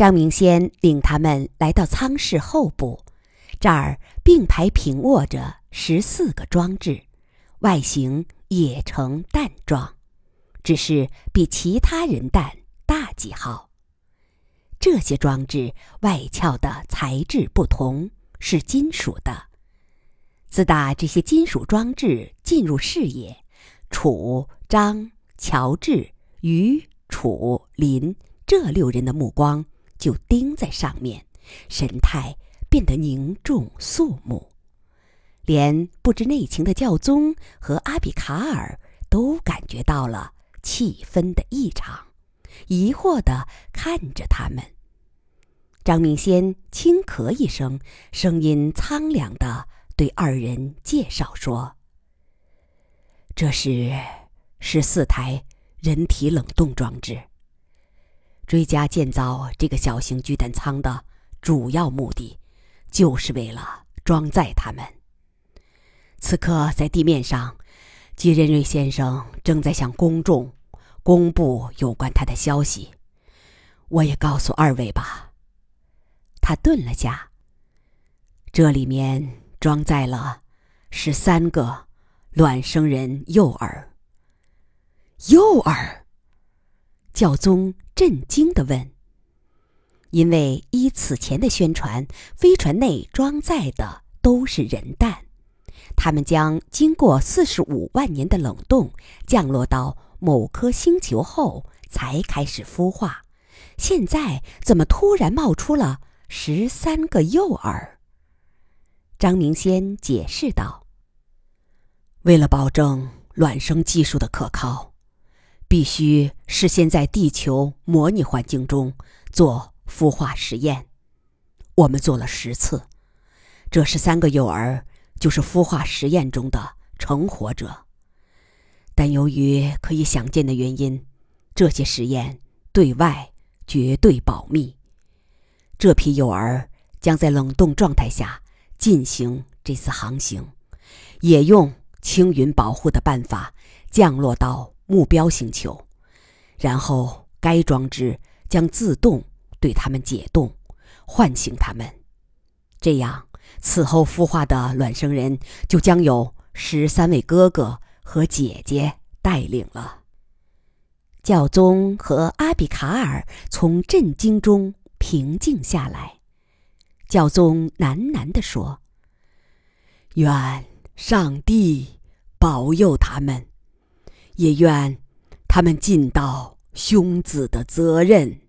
张明先领他们来到舱室后部，这儿并排平卧着十四个装置，外形也呈蛋状，只是比其他人蛋大几号。这些装置外壳的材质不同，是金属的。自打这些金属装置进入视野，楚、张、乔治、于、楚、林这六人的目光就盯在上面，神态变得凝重肃穆。连不知内情的教宗和阿比卡尔都感觉到了气氛的异常。疑惑地看着他们。张明先轻咳一声，声音苍凉地对二人介绍说：“这是十四台人体冷冻装置。追加建造这个小型巨蛋舱的主要目的，就是为了装载他们。此刻在地面上，吉仁瑞先生正在向公众。”公布有关他的消息，我也告诉二位吧。他顿了下。这里面装载了十三个卵生人幼儿。幼儿？教宗震惊的问。因为依此前的宣传，飞船内装载的都是人蛋，他们将经过四十五万年的冷冻，降落到。某颗星球后才开始孵化，现在怎么突然冒出了十三个幼儿？张明先解释道：“为了保证卵生技术的可靠，必须事先在地球模拟环境中做孵化实验。我们做了十次，这十三个幼儿就是孵化实验中的成活者。”但由于可以想见的原因，这些实验对外绝对保密。这批幼儿将在冷冻状态下进行这次航行，也用青云保护的办法降落到目标星球，然后该装置将自动对他们解冻，唤醒他们。这样，此后孵化的卵生人就将有十三位哥哥。和姐姐带领了教宗和阿比卡尔从震惊中平静下来。教宗喃喃地说：“愿上帝保佑他们，也愿他们尽到兄子的责任。”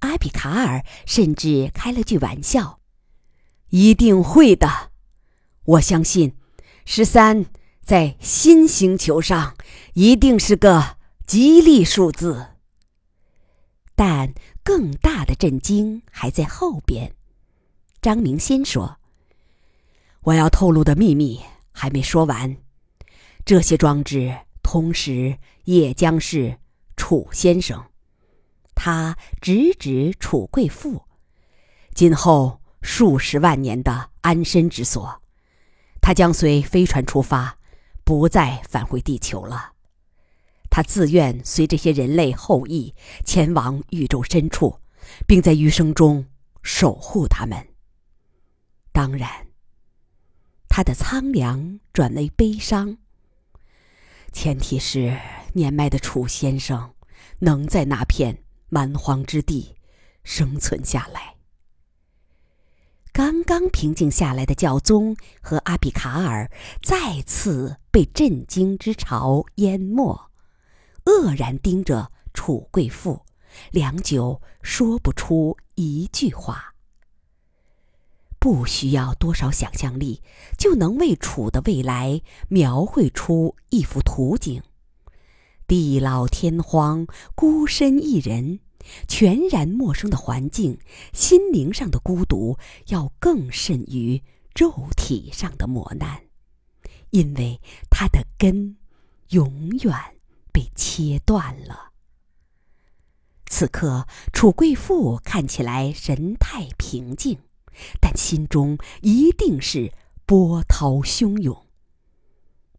阿比卡尔甚至开了句玩笑：“一定会的，我相信十三。”在新星球上，一定是个吉利数字。但更大的震惊还在后边。张明先说：“我要透露的秘密还没说完，这些装置同时也将是楚先生。他直指楚贵妇，今后数十万年的安身之所。他将随飞船出发。”不再返回地球了，他自愿随这些人类后裔前往宇宙深处，并在余生中守护他们。当然，他的苍凉转为悲伤。前提是年迈的楚先生能在那片蛮荒之地生存下来。刚刚平静下来的教宗和阿比卡尔再次被震惊之潮淹没，愕然盯着楚贵妇，良久说不出一句话。不需要多少想象力，就能为楚的未来描绘出一幅图景：地老天荒，孤身一人。全然陌生的环境，心灵上的孤独要更甚于肉体上的磨难，因为它的根永远被切断了。此刻，楚贵妇看起来神态平静，但心中一定是波涛汹涌。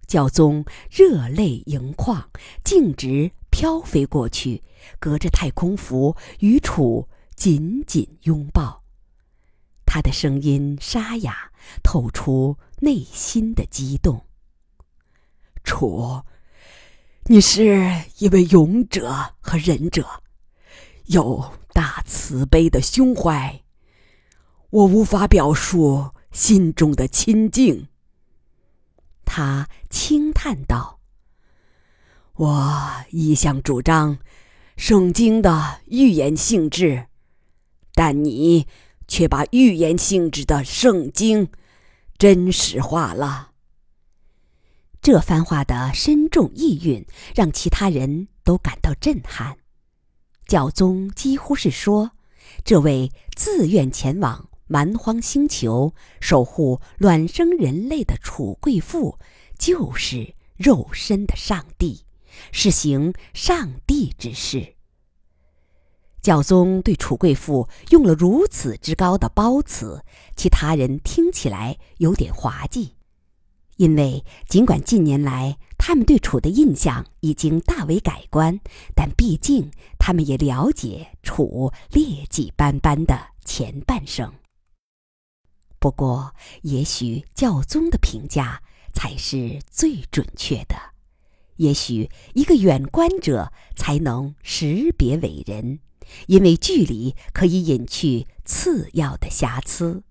教宗热泪盈眶，径直。飘飞过去，隔着太空服与楚紧紧拥抱。他的声音沙哑，透出内心的激动。楚，你是一位勇者和仁者，有大慈悲的胸怀，我无法表述心中的亲近。他轻叹道：“我一向主张圣经的预言性质，但你……”却把预言性质的圣经真实化了。这番话的深重意蕴让其他人都感到震撼。教宗几乎是说，这位自愿前往蛮荒星球守护卵生人类的楚贵妇，就是肉身的上帝，是行上帝之事。教宗对楚贵妇用了如此之高的褒词，其他人听起来有点滑稽，因为尽管近年来他们对楚的印象已经大为改观，但毕竟他们也了解楚劣迹斑斑的前半生。不过，也许教宗的评价才是最准确的，也许一个远观者才能识别伟人。因为距离可以隐去次要的瑕疵。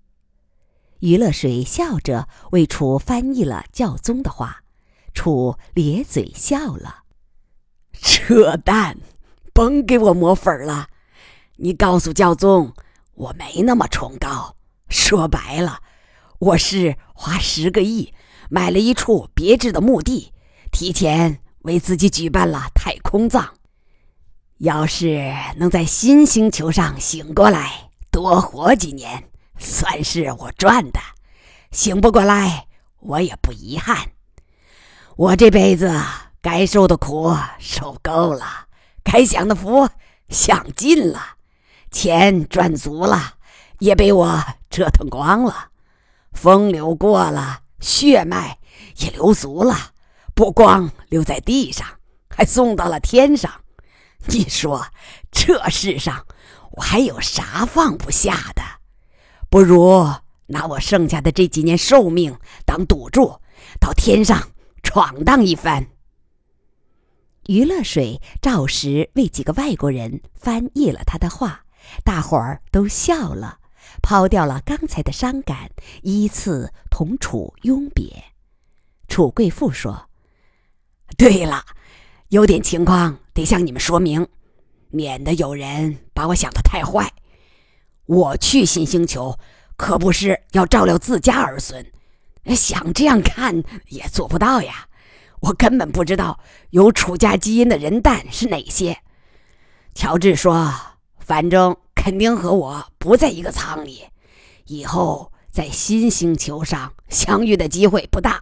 余乐水笑着为楚翻译了教宗的话，楚咧嘴笑了：“扯淡，甭给我抹粉了。你告诉教宗，我没那么崇高。说白了，我是花十个亿买了一处别致的墓地，提前为自己举办了太空葬。”要是能在新星球上醒过来，多活几年，算是我赚的；醒不过来，我也不遗憾。我这辈子该受的苦受够了，该享的福享尽了，钱赚足了，也被我折腾光了。风流过了，血脉也流足了，不光留在地上，还送到了天上。你说，这世上我还有啥放不下的？不如拿我剩下的这几年寿命当赌注，到天上闯荡一番。余乐水照实为几个外国人翻译了他的话，大伙儿都笑了，抛掉了刚才的伤感，依次同楚拥别。楚贵妇说：“对了。”有点情况得向你们说明，免得有人把我想的太坏。我去新星球，可不是要照料自家儿孙，想这样看也做不到呀。我根本不知道有楚家基因的人蛋是哪些。乔治说：“反正肯定和我不在一个舱里，以后在新星球上相遇的机会不大。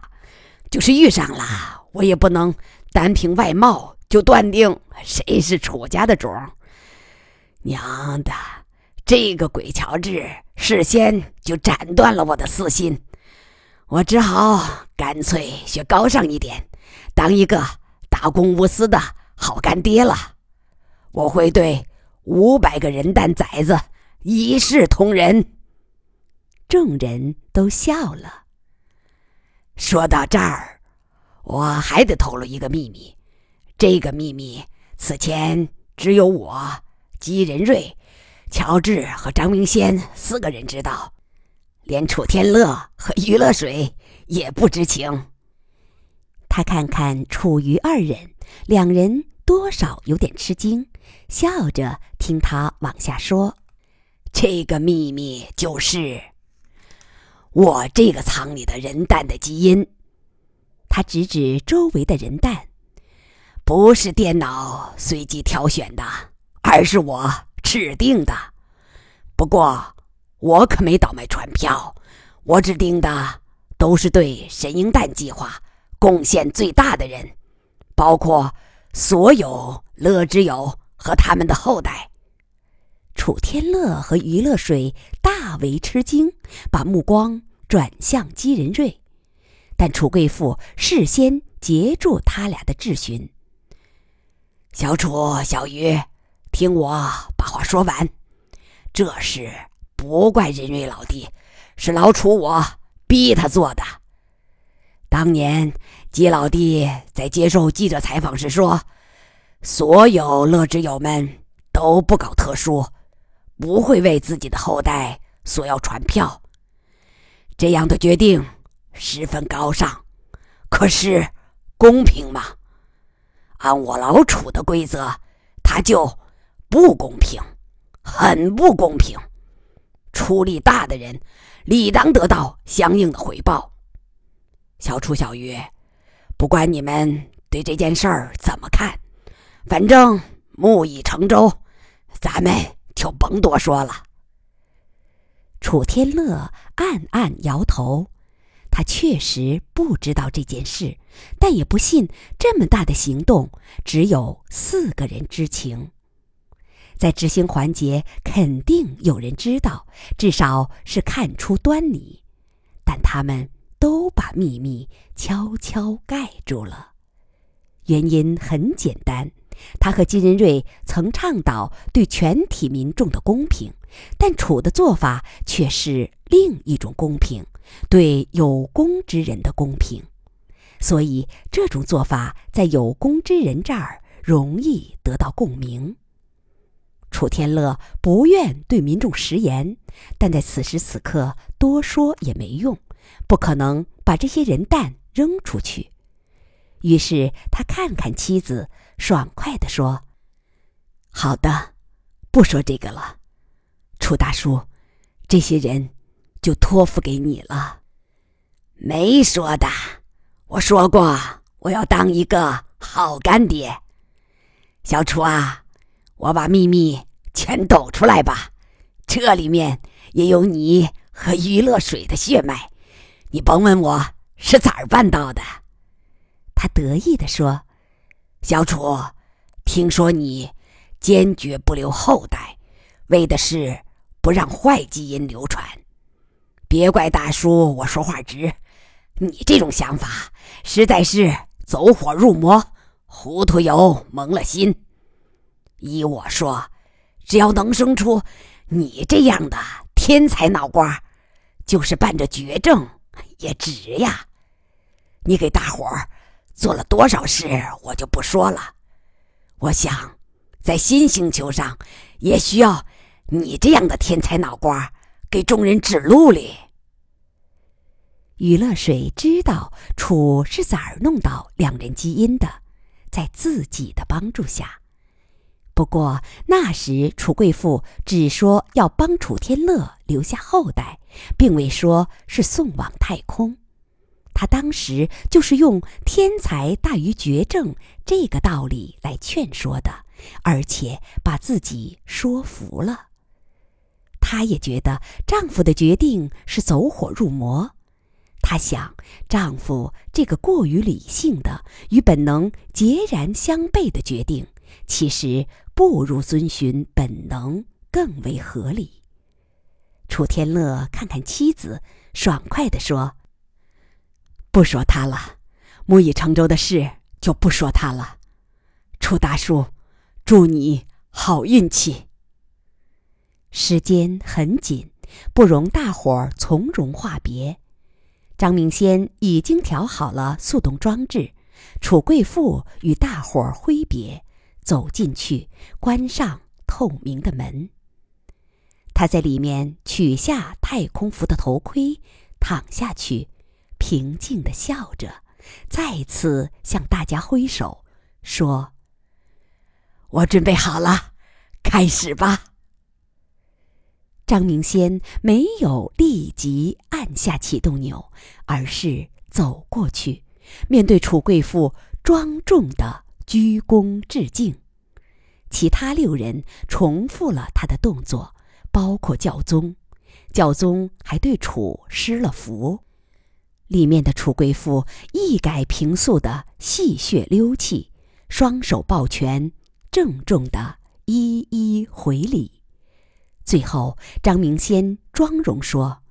就是遇上了，我也不能。”单凭外貌就断定谁是楚家的种？娘的，这个鬼乔治事先就斩断了我的私心，我只好干脆学高尚一点，当一个大公无私的好干爹了。我会对五百个人蛋崽子一视同仁。众人都笑了。说到这儿。我还得透露一个秘密，这个秘密此前只有我、姬仁瑞、乔治和张明先四个人知道，连楚天乐和于乐水也不知情。他看看楚于二人，两人多少有点吃惊，笑着听他往下说：“这个秘密就是我这个舱里的人蛋的基因。”他指指周围的人蛋，不是电脑随机挑选的，而是我指定的。不过我可没倒卖船票，我指定的都是对神鹰蛋计划贡献最大的人，包括所有乐之友和他们的后代。楚天乐和余乐水大为吃惊，把目光转向姬仁瑞。但楚贵妇事先截住他俩的质询。小楚、小鱼，听我把话说完。这事不怪仁瑞老弟，是老楚我逼他做的。当年姬老弟在接受记者采访时说：“所有乐之友们都不搞特殊，不会为自己的后代索要传票。”这样的决定十分高尚，可是公平吗？按我老楚的规则，他就不公平。很不公平，出力大的人理当得到相应的回报。小楚、小鱼，不管你们对这件事儿怎么看，反正木已成舟，咱们就甭多说了。楚天乐暗暗摇头，他确实不知道这件事，但也不信这么大的行动只有四个人知情。在执行环节，肯定有人知道，至少是看出端倪，但他们都把秘密悄悄盖住了。原因很简单，他和金仁瑞曾倡导对全体民众的公平，但楚的做法却是另一种公平，对有功之人的公平，所以这种做法在有功之人这儿容易得到共鸣。楚天乐不愿对民众食言，但在此时此刻多说也没用，不可能把这些人蛋扔出去。于是他看看妻子，爽快地说：“好的，不说这个了。楚大叔，这些人就托付给你了。”没说的，我说过我要当一个好干爹。小楚啊。我把秘密全抖出来吧，这里面也有你和于乐水的血脉，你甭问我是咋儿办到的。他得意地说：“小楚，听说你坚决不留后代，为的是不让坏基因流传。别怪大叔我说话直，你这种想法实在是走火入魔，糊涂油蒙了心。”依我说，只要能生出你这样的天才脑瓜，就是伴着绝症也值呀！你给大伙儿做了多少事，我就不说了。我想，在新星球上，也需要你这样的天才脑瓜给众人指路哩。余乐水知道楚是咋儿弄到两人基因的，在自己的帮助下。不过那时楚贵妇只说要帮楚天乐留下后代，并未说是送往太空。他当时就是用天才大于绝症这个道理来劝说的，而且把自己说服了。她也觉得丈夫的决定是走火入魔。她想，丈夫这个过于理性的、与本能截然相悖的决定。其实不如遵循本能更为合理。楚天乐看看妻子，爽快地说：“不说他了，木已成舟的事就不说他了。楚大叔，祝你好运气。”时间很紧，不容大伙儿从容话别。张明先已经调好了速冻装置，楚贵妇与大伙儿挥别。走进去，关上透明的门。他在里面取下太空服的头盔，躺下去，平静的笑着，再次向大家挥手，说：“我准备好了，开始吧。”张明先没有立即按下启动钮，而是走过去，面对楚贵妇，庄重的。鞠躬致敬，其他六人重复了他的动作，包括教宗。教宗还对楚施了符。里面的楚贵妇一改平素的戏谑溜气，双手抱拳，郑重的一一回礼。最后，张明先庄容说：“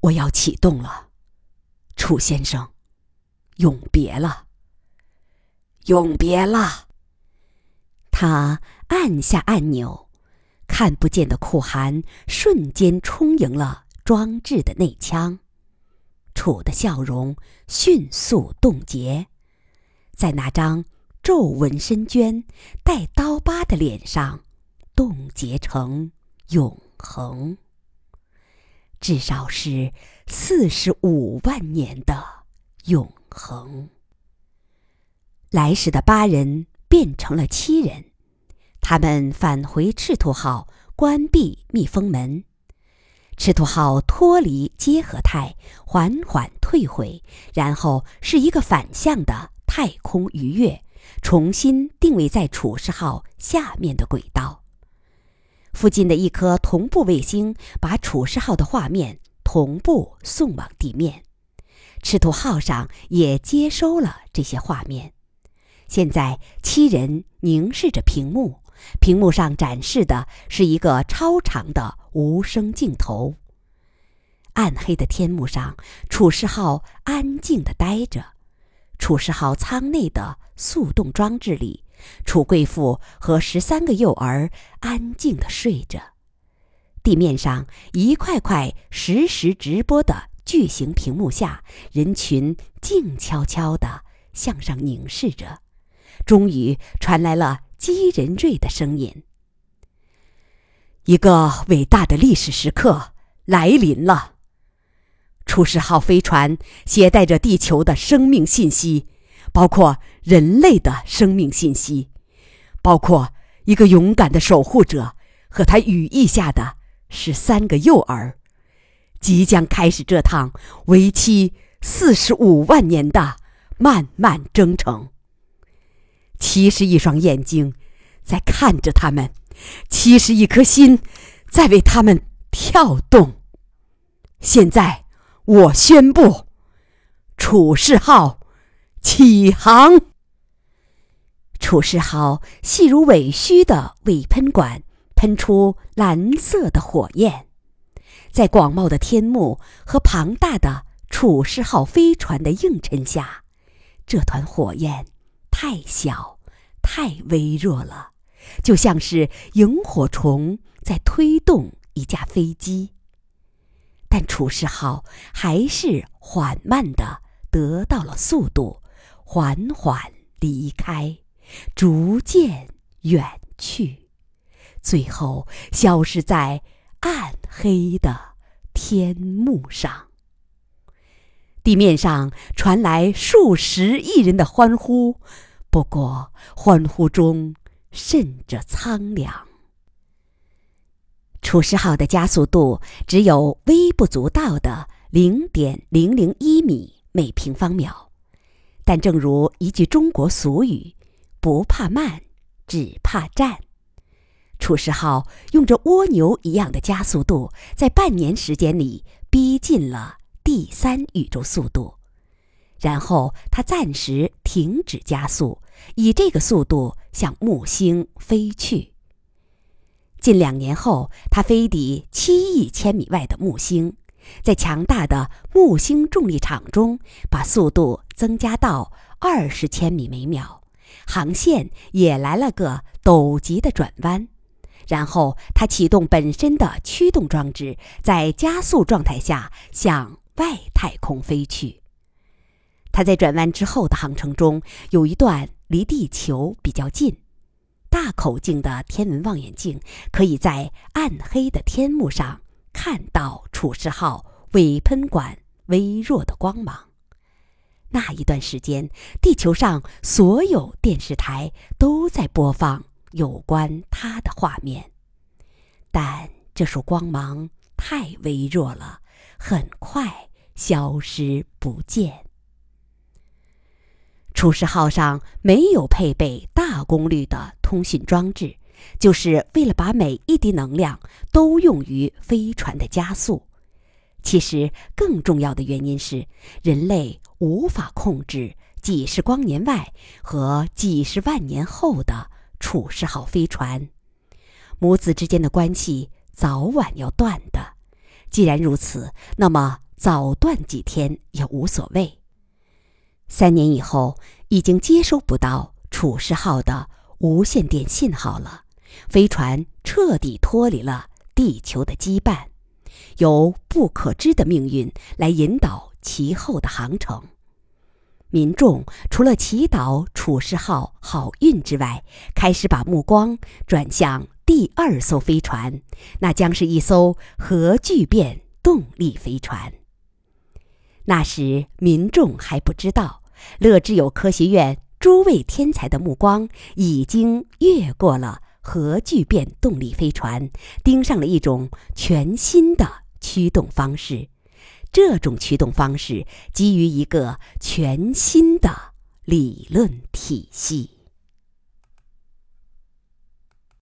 我要启动了，楚先生，永别了。”永别了。他按下按钮，看不见的酷寒瞬间充盈了装置的内腔，楚的笑容迅速冻结，在那张皱纹深娟、带刀疤的脸上冻结成永恒，至少是四十五万年的永恒。来时的八人变成了七人。他们返回赤兔号，关闭密封门。赤兔号脱离结合态，缓缓退回，然后是一个反向的太空鱼跃，重新定位在楚世号下面的轨道。附近的一颗同步卫星把楚世号的画面同步送往地面，赤兔号上也接收了这些画面。现在，七人凝视着屏幕。屏幕上展示的是一个超长的无声镜头。暗黑的天幕上，楚世浩安静地待着。楚世浩舱内的速冻装置里，楚贵妇和十三个幼儿安静地睡着。地面上一块块实时直播的巨型屏幕下，人群静悄悄地向上凝视着。终于传来了。姬仁瑞的声音：“一个伟大的历史时刻来临了。出世号飞船携带着地球的生命信息，包括人类的生命信息，包括一个勇敢的守护者和他羽翼下的十三个幼儿，即将开始这趟为期四十五万年的漫漫征程。”七十一双眼睛在看着他们，七十一颗心在为他们跳动。现在，我宣布，楚世号起航。楚世号细如尾须的尾喷管喷出蓝色的火焰，在广袤的天幕和庞大的楚世号飞船的映衬下，这团火焰。太小，太微弱了，就像是萤火虫在推动一架飞机。但楚世号还是缓慢的得到了速度，缓缓离开，逐渐远去，最后消失在暗黑的天幕上。地面上传来数十亿人的欢呼。不过，欢呼中渗着苍凉。楚世号的加速度只有微不足道的零点零零一米每平方秒，但正如一句中国俗语：“不怕慢，只怕站。”楚世号用着蜗牛一样的加速度，在半年时间里逼近了第三宇宙速度。然后，它暂时停止加速，以这个速度向木星飞去。近两年后，它飞抵七亿千米外的木星，在强大的木星重力场中，把速度增加到二十千米每秒，航线也来了个陡急的转弯。然后，它启动本身的驱动装置，在加速状态下向外太空飞去。它在转弯之后的航程中，有一段离地球比较近。大口径的天文望远镜可以在暗黑的天幕上看到楚世号尾喷管微弱的光芒。那一段时间，地球上所有电视台都在播放有关它的画面，但这束光芒太微弱了，很快消失不见。出世号上没有配备大功率的通讯装置，就是为了把每一滴能量都用于飞船的加速。其实更重要的原因是，人类无法控制几十光年外和几十万年后的楚世号飞船，母子之间的关系早晚要断的。既然如此，那么早断几天也无所谓。三年以后，已经接收不到楚世号的无线电信号了，飞船彻底脱离了地球的羁绊，由不可知的命运来引导其后的航程。民众除了祈祷楚世号好运之外，开始把目光转向第二艘飞船，那将是一艘核聚变动力飞船。那时民众还不知道，乐之友科学院诸位天才的目光已经越过了核聚变动力飞船，盯上了一种全新的驱动方式。这种驱动方式基于一个全新的理论体系。